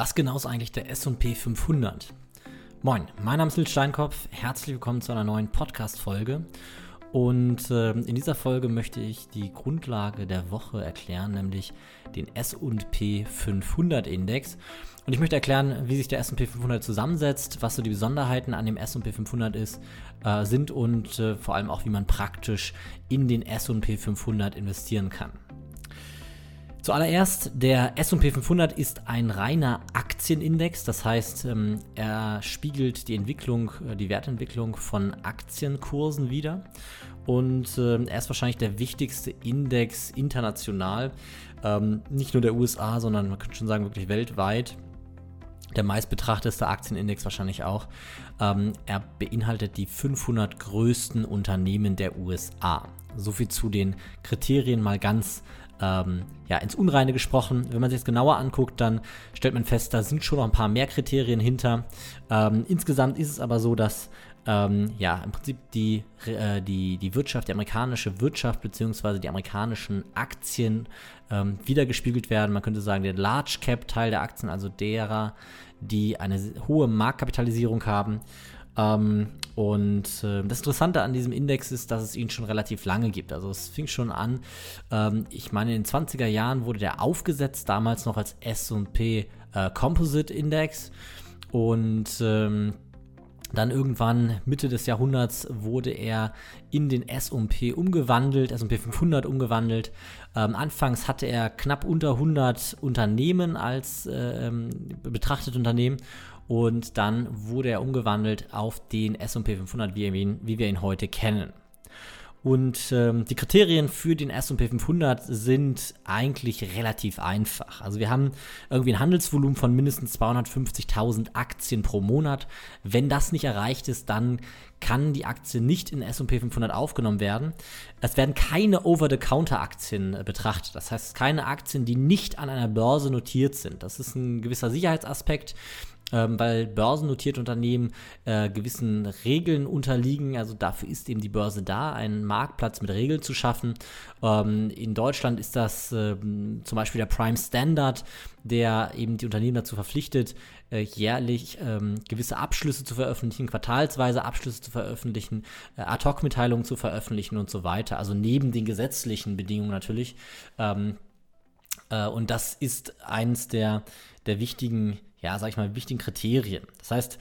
Was genau ist eigentlich der SP 500? Moin, mein Name ist Lil Steinkopf. Herzlich willkommen zu einer neuen Podcast-Folge. Und äh, in dieser Folge möchte ich die Grundlage der Woche erklären, nämlich den SP 500 Index. Und ich möchte erklären, wie sich der SP 500 zusammensetzt, was so die Besonderheiten an dem SP 500 ist, äh, sind und äh, vor allem auch, wie man praktisch in den SP 500 investieren kann. Zuallererst, der SP 500 ist ein reiner Aktienindex, das heißt, ähm, er spiegelt die Entwicklung, äh, die Wertentwicklung von Aktienkursen wider und ähm, er ist wahrscheinlich der wichtigste Index international, ähm, nicht nur der USA, sondern man könnte schon sagen wirklich weltweit. Der meistbetrachteste Aktienindex wahrscheinlich auch. er beinhaltet die 500 größten Unternehmen der USA. So viel zu den Kriterien mal ganz ähm, ja, ins Unreine gesprochen. Wenn man sich das genauer anguckt, dann stellt man fest, da sind schon noch ein paar mehr Kriterien hinter. Ähm, insgesamt ist es aber so, dass ähm, ja, im Prinzip die, äh, die, die Wirtschaft, die amerikanische Wirtschaft bzw. die amerikanischen Aktien ähm, wiedergespiegelt werden. Man könnte sagen, der Large Cap Teil der Aktien, also derer, die eine hohe Marktkapitalisierung haben. Ähm, und äh, das Interessante an diesem Index ist, dass es ihn schon relativ lange gibt. Also es fing schon an, ähm, ich meine in den 20er Jahren wurde der aufgesetzt, damals noch als SP äh, Composite Index. Und ähm, dann irgendwann Mitte des Jahrhunderts wurde er in den S&P umgewandelt, S&P 500 umgewandelt. Ähm, anfangs hatte er knapp unter 100 Unternehmen als äh, ähm, betrachtete Unternehmen und dann wurde er umgewandelt auf den SP 500, wie wir ihn, wie wir ihn heute kennen. Und ähm, die Kriterien für den SP 500 sind eigentlich relativ einfach. Also wir haben irgendwie ein Handelsvolumen von mindestens 250.000 Aktien pro Monat. Wenn das nicht erreicht ist, dann kann die Aktie nicht in S&P 500 aufgenommen werden. Es werden keine Over-the-Counter-Aktien äh, betrachtet. Das heißt, keine Aktien, die nicht an einer Börse notiert sind. Das ist ein gewisser Sicherheitsaspekt ähm, weil börsennotierte Unternehmen äh, gewissen Regeln unterliegen. Also dafür ist eben die Börse da, einen Marktplatz mit Regeln zu schaffen. Ähm, in Deutschland ist das äh, zum Beispiel der Prime Standard, der eben die Unternehmen dazu verpflichtet, äh, jährlich ähm, gewisse Abschlüsse zu veröffentlichen, quartalsweise Abschlüsse zu veröffentlichen, äh, Ad-Hoc-Mitteilungen zu veröffentlichen und so weiter. Also neben den gesetzlichen Bedingungen natürlich. Ähm, äh, und das ist eins der, der wichtigen ja, sag ich mal, wichtigen Kriterien. Das heißt,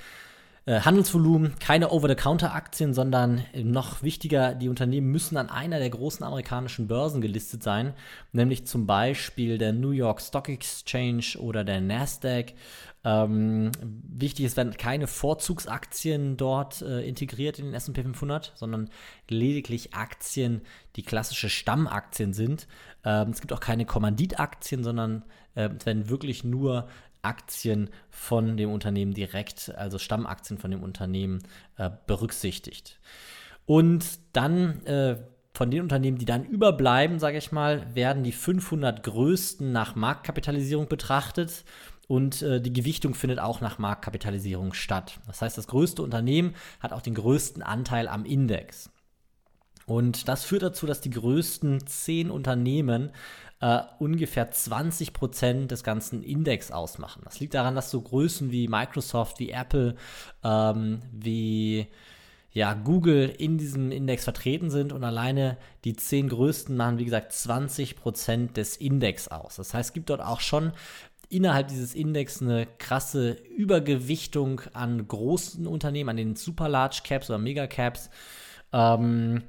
äh, Handelsvolumen, keine Over-the-Counter-Aktien, sondern noch wichtiger, die Unternehmen müssen an einer der großen amerikanischen Börsen gelistet sein, nämlich zum Beispiel der New York Stock Exchange oder der Nasdaq. Ähm, wichtig ist, werden keine Vorzugsaktien dort äh, integriert in den S&P 500, sondern lediglich Aktien, die klassische Stammaktien sind. Ähm, es gibt auch keine Kommanditaktien, sondern äh, es werden wirklich nur Aktien von dem Unternehmen direkt, also Stammaktien von dem Unternehmen äh, berücksichtigt. Und dann äh, von den Unternehmen, die dann überbleiben, sage ich mal, werden die 500 größten nach Marktkapitalisierung betrachtet und äh, die Gewichtung findet auch nach Marktkapitalisierung statt. Das heißt, das größte Unternehmen hat auch den größten Anteil am Index. Und das führt dazu, dass die größten zehn Unternehmen äh, ungefähr 20 Prozent des ganzen Index ausmachen. Das liegt daran, dass so Größen wie Microsoft, wie Apple, ähm, wie ja, Google in diesem Index vertreten sind und alleine die zehn größten machen, wie gesagt, 20 Prozent des Index aus. Das heißt, es gibt dort auch schon innerhalb dieses Index eine krasse Übergewichtung an großen Unternehmen, an den Super Large Caps oder Mega Caps. Ähm,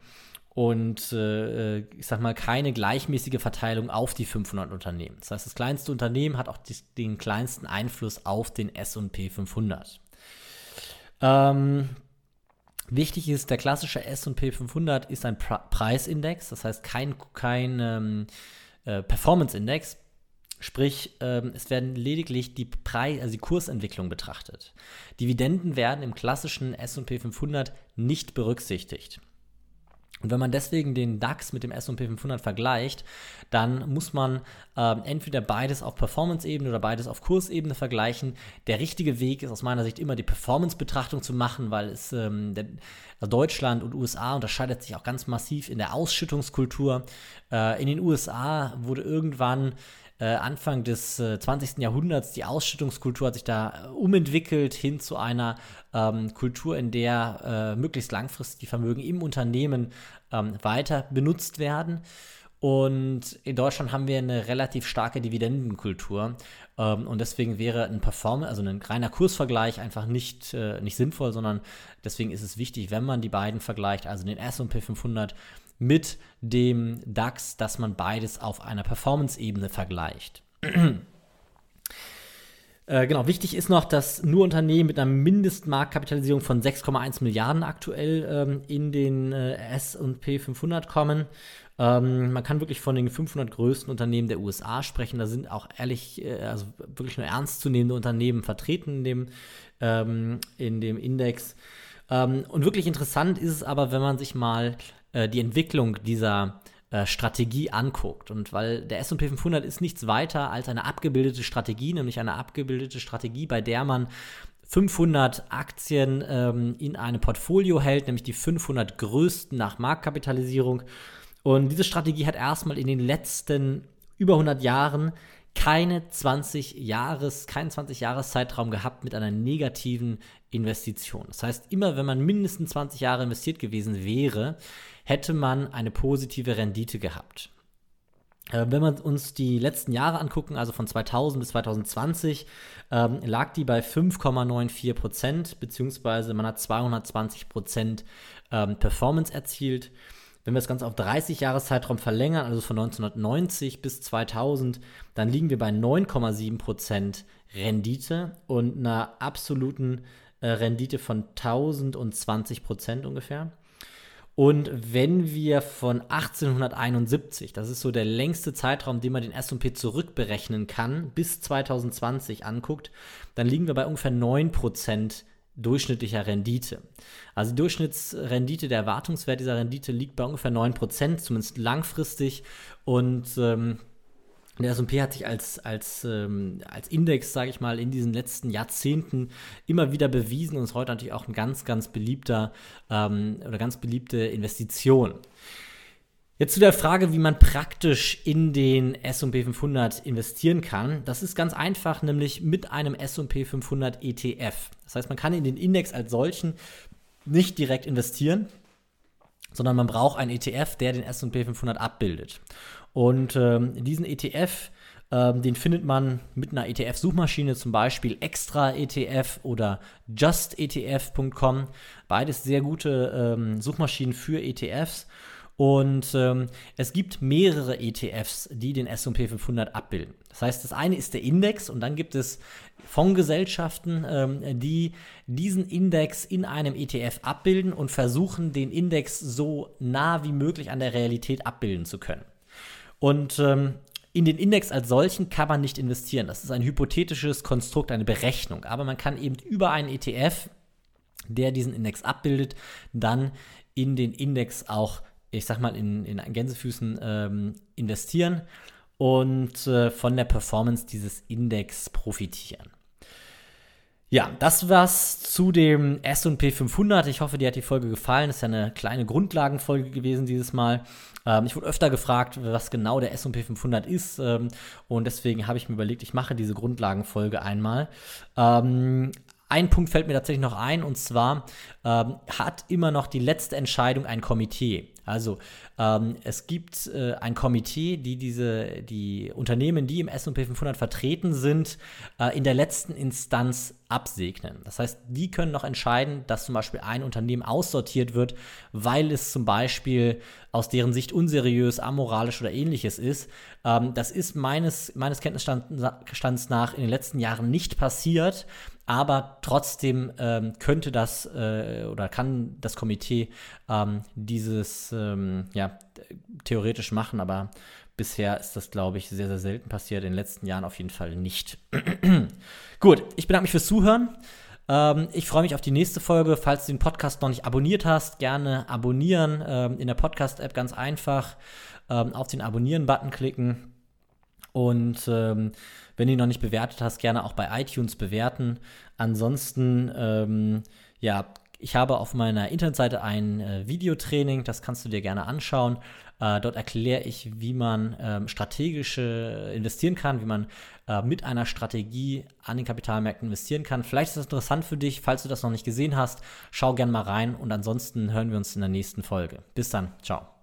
und äh, ich sag mal keine gleichmäßige Verteilung auf die 500 Unternehmen. Das heißt, das kleinste Unternehmen hat auch die, den kleinsten Einfluss auf den S&P 500. Ähm, wichtig ist, der klassische S&P 500 ist ein Pre Preisindex, das heißt kein, kein ähm, äh, Performance-Index. Sprich, ähm, es werden lediglich die Preis, also die Kursentwicklung betrachtet. Dividenden werden im klassischen S&P 500 nicht berücksichtigt. Und wenn man deswegen den DAX mit dem S&P 500 vergleicht, dann muss man äh, entweder beides auf Performance-Ebene oder beides auf Kursebene vergleichen. Der richtige Weg ist aus meiner Sicht immer die Performance-Betrachtung zu machen, weil es ähm, der, also Deutschland und USA unterscheidet sich auch ganz massiv in der Ausschüttungskultur. Äh, in den USA wurde irgendwann Anfang des äh, 20. Jahrhunderts. Die Ausschüttungskultur hat sich da äh, umentwickelt hin zu einer ähm, Kultur, in der äh, möglichst langfristig die Vermögen im Unternehmen ähm, weiter benutzt werden. Und in Deutschland haben wir eine relativ starke Dividendenkultur. Ähm, und deswegen wäre ein Performance, also ein reiner Kursvergleich einfach nicht, äh, nicht sinnvoll, sondern deswegen ist es wichtig, wenn man die beiden vergleicht, also den SP 500 mit dem DAX, dass man beides auf einer Performance-Ebene vergleicht. Äh, genau, wichtig ist noch, dass nur Unternehmen mit einer Mindestmarktkapitalisierung von 6,1 Milliarden aktuell ähm, in den äh, S&P 500 kommen. Ähm, man kann wirklich von den 500 größten Unternehmen der USA sprechen. Da sind auch ehrlich, äh, also wirklich nur ernstzunehmende Unternehmen vertreten in dem, ähm, in dem Index. Ähm, und wirklich interessant ist es aber, wenn man sich mal äh, die Entwicklung dieser äh, Strategie anguckt. Und weil der SP 500 ist nichts weiter als eine abgebildete Strategie, nämlich eine abgebildete Strategie, bei der man 500 Aktien ähm, in einem Portfolio hält, nämlich die 500 größten nach Marktkapitalisierung. Und diese Strategie hat erstmal in den letzten über 100 Jahren keine 20 Jahres, keinen 20 Jahres Zeitraum gehabt mit einer negativen Investition. Das heißt, immer wenn man mindestens 20 Jahre investiert gewesen wäre, hätte man eine positive Rendite gehabt. Äh, wenn wir uns die letzten Jahre angucken, also von 2000 bis 2020, ähm, lag die bei 5,94 Prozent, beziehungsweise man hat 220 Prozent ähm, Performance erzielt. Wenn wir das Ganze auf 30 Jahreszeitraum verlängern, also von 1990 bis 2000, dann liegen wir bei 9,7% Rendite und einer absoluten äh, Rendite von 1020% ungefähr. Und wenn wir von 1871, das ist so der längste Zeitraum, den man den S&P zurückberechnen kann, bis 2020 anguckt, dann liegen wir bei ungefähr 9% durchschnittlicher Rendite. Also die Durchschnittsrendite, der Erwartungswert dieser Rendite liegt bei ungefähr 9%, zumindest langfristig. Und ähm, der S&P hat sich als, als, ähm, als Index, sage ich mal, in diesen letzten Jahrzehnten immer wieder bewiesen und ist heute natürlich auch ein ganz, ganz beliebter ähm, oder ganz beliebte Investition. Jetzt zu der Frage, wie man praktisch in den S&P 500 investieren kann. Das ist ganz einfach, nämlich mit einem S&P 500 ETF. Das heißt, man kann in den Index als solchen nicht direkt investieren, sondern man braucht einen ETF, der den S&P 500 abbildet. Und ähm, diesen ETF, ähm, den findet man mit einer ETF-Suchmaschine, zum Beispiel Extra ETF oder JustETF.com. Beides sehr gute ähm, Suchmaschinen für ETFs. Und ähm, es gibt mehrere ETFs, die den SP 500 abbilden. Das heißt, das eine ist der Index und dann gibt es Fondsgesellschaften, ähm, die diesen Index in einem ETF abbilden und versuchen, den Index so nah wie möglich an der Realität abbilden zu können. Und ähm, in den Index als solchen kann man nicht investieren. Das ist ein hypothetisches Konstrukt, eine Berechnung. Aber man kann eben über einen ETF, der diesen Index abbildet, dann in den Index auch ich sag mal, in, in Gänsefüßen ähm, investieren und äh, von der Performance dieses Index profitieren. Ja, das war's zu dem S&P 500. Ich hoffe, dir hat die Folge gefallen. Das ist ja eine kleine Grundlagenfolge gewesen dieses Mal. Ähm, ich wurde öfter gefragt, was genau der S&P 500 ist ähm, und deswegen habe ich mir überlegt, ich mache diese Grundlagenfolge einmal. Ähm, ein Punkt fällt mir tatsächlich noch ein, und zwar ähm, hat immer noch die letzte Entscheidung ein Komitee. Also ähm, es gibt äh, ein Komitee, die diese, die Unternehmen, die im S&P 500 vertreten sind, äh, in der letzten Instanz absegnen. Das heißt, die können noch entscheiden, dass zum Beispiel ein Unternehmen aussortiert wird, weil es zum Beispiel aus deren Sicht unseriös, amoralisch oder ähnliches ist. Ähm, das ist meines, meines Kenntnisstands nach in den letzten Jahren nicht passiert aber trotzdem ähm, könnte das äh, oder kann das Komitee ähm, dieses ähm, ja, theoretisch machen, aber bisher ist das, glaube ich, sehr, sehr selten passiert, in den letzten Jahren auf jeden Fall nicht. Gut, ich bedanke mich fürs Zuhören. Ähm, ich freue mich auf die nächste Folge. Falls du den Podcast noch nicht abonniert hast, gerne abonnieren. Ähm, in der Podcast-App ganz einfach ähm, auf den Abonnieren-Button klicken. Und ähm, wenn du ihn noch nicht bewertet hast, gerne auch bei iTunes bewerten. Ansonsten, ähm, ja, ich habe auf meiner Internetseite ein äh, Videotraining, das kannst du dir gerne anschauen. Äh, dort erkläre ich, wie man ähm, strategische investieren kann, wie man äh, mit einer Strategie an den Kapitalmärkten investieren kann. Vielleicht ist das interessant für dich. Falls du das noch nicht gesehen hast, schau gerne mal rein und ansonsten hören wir uns in der nächsten Folge. Bis dann. Ciao.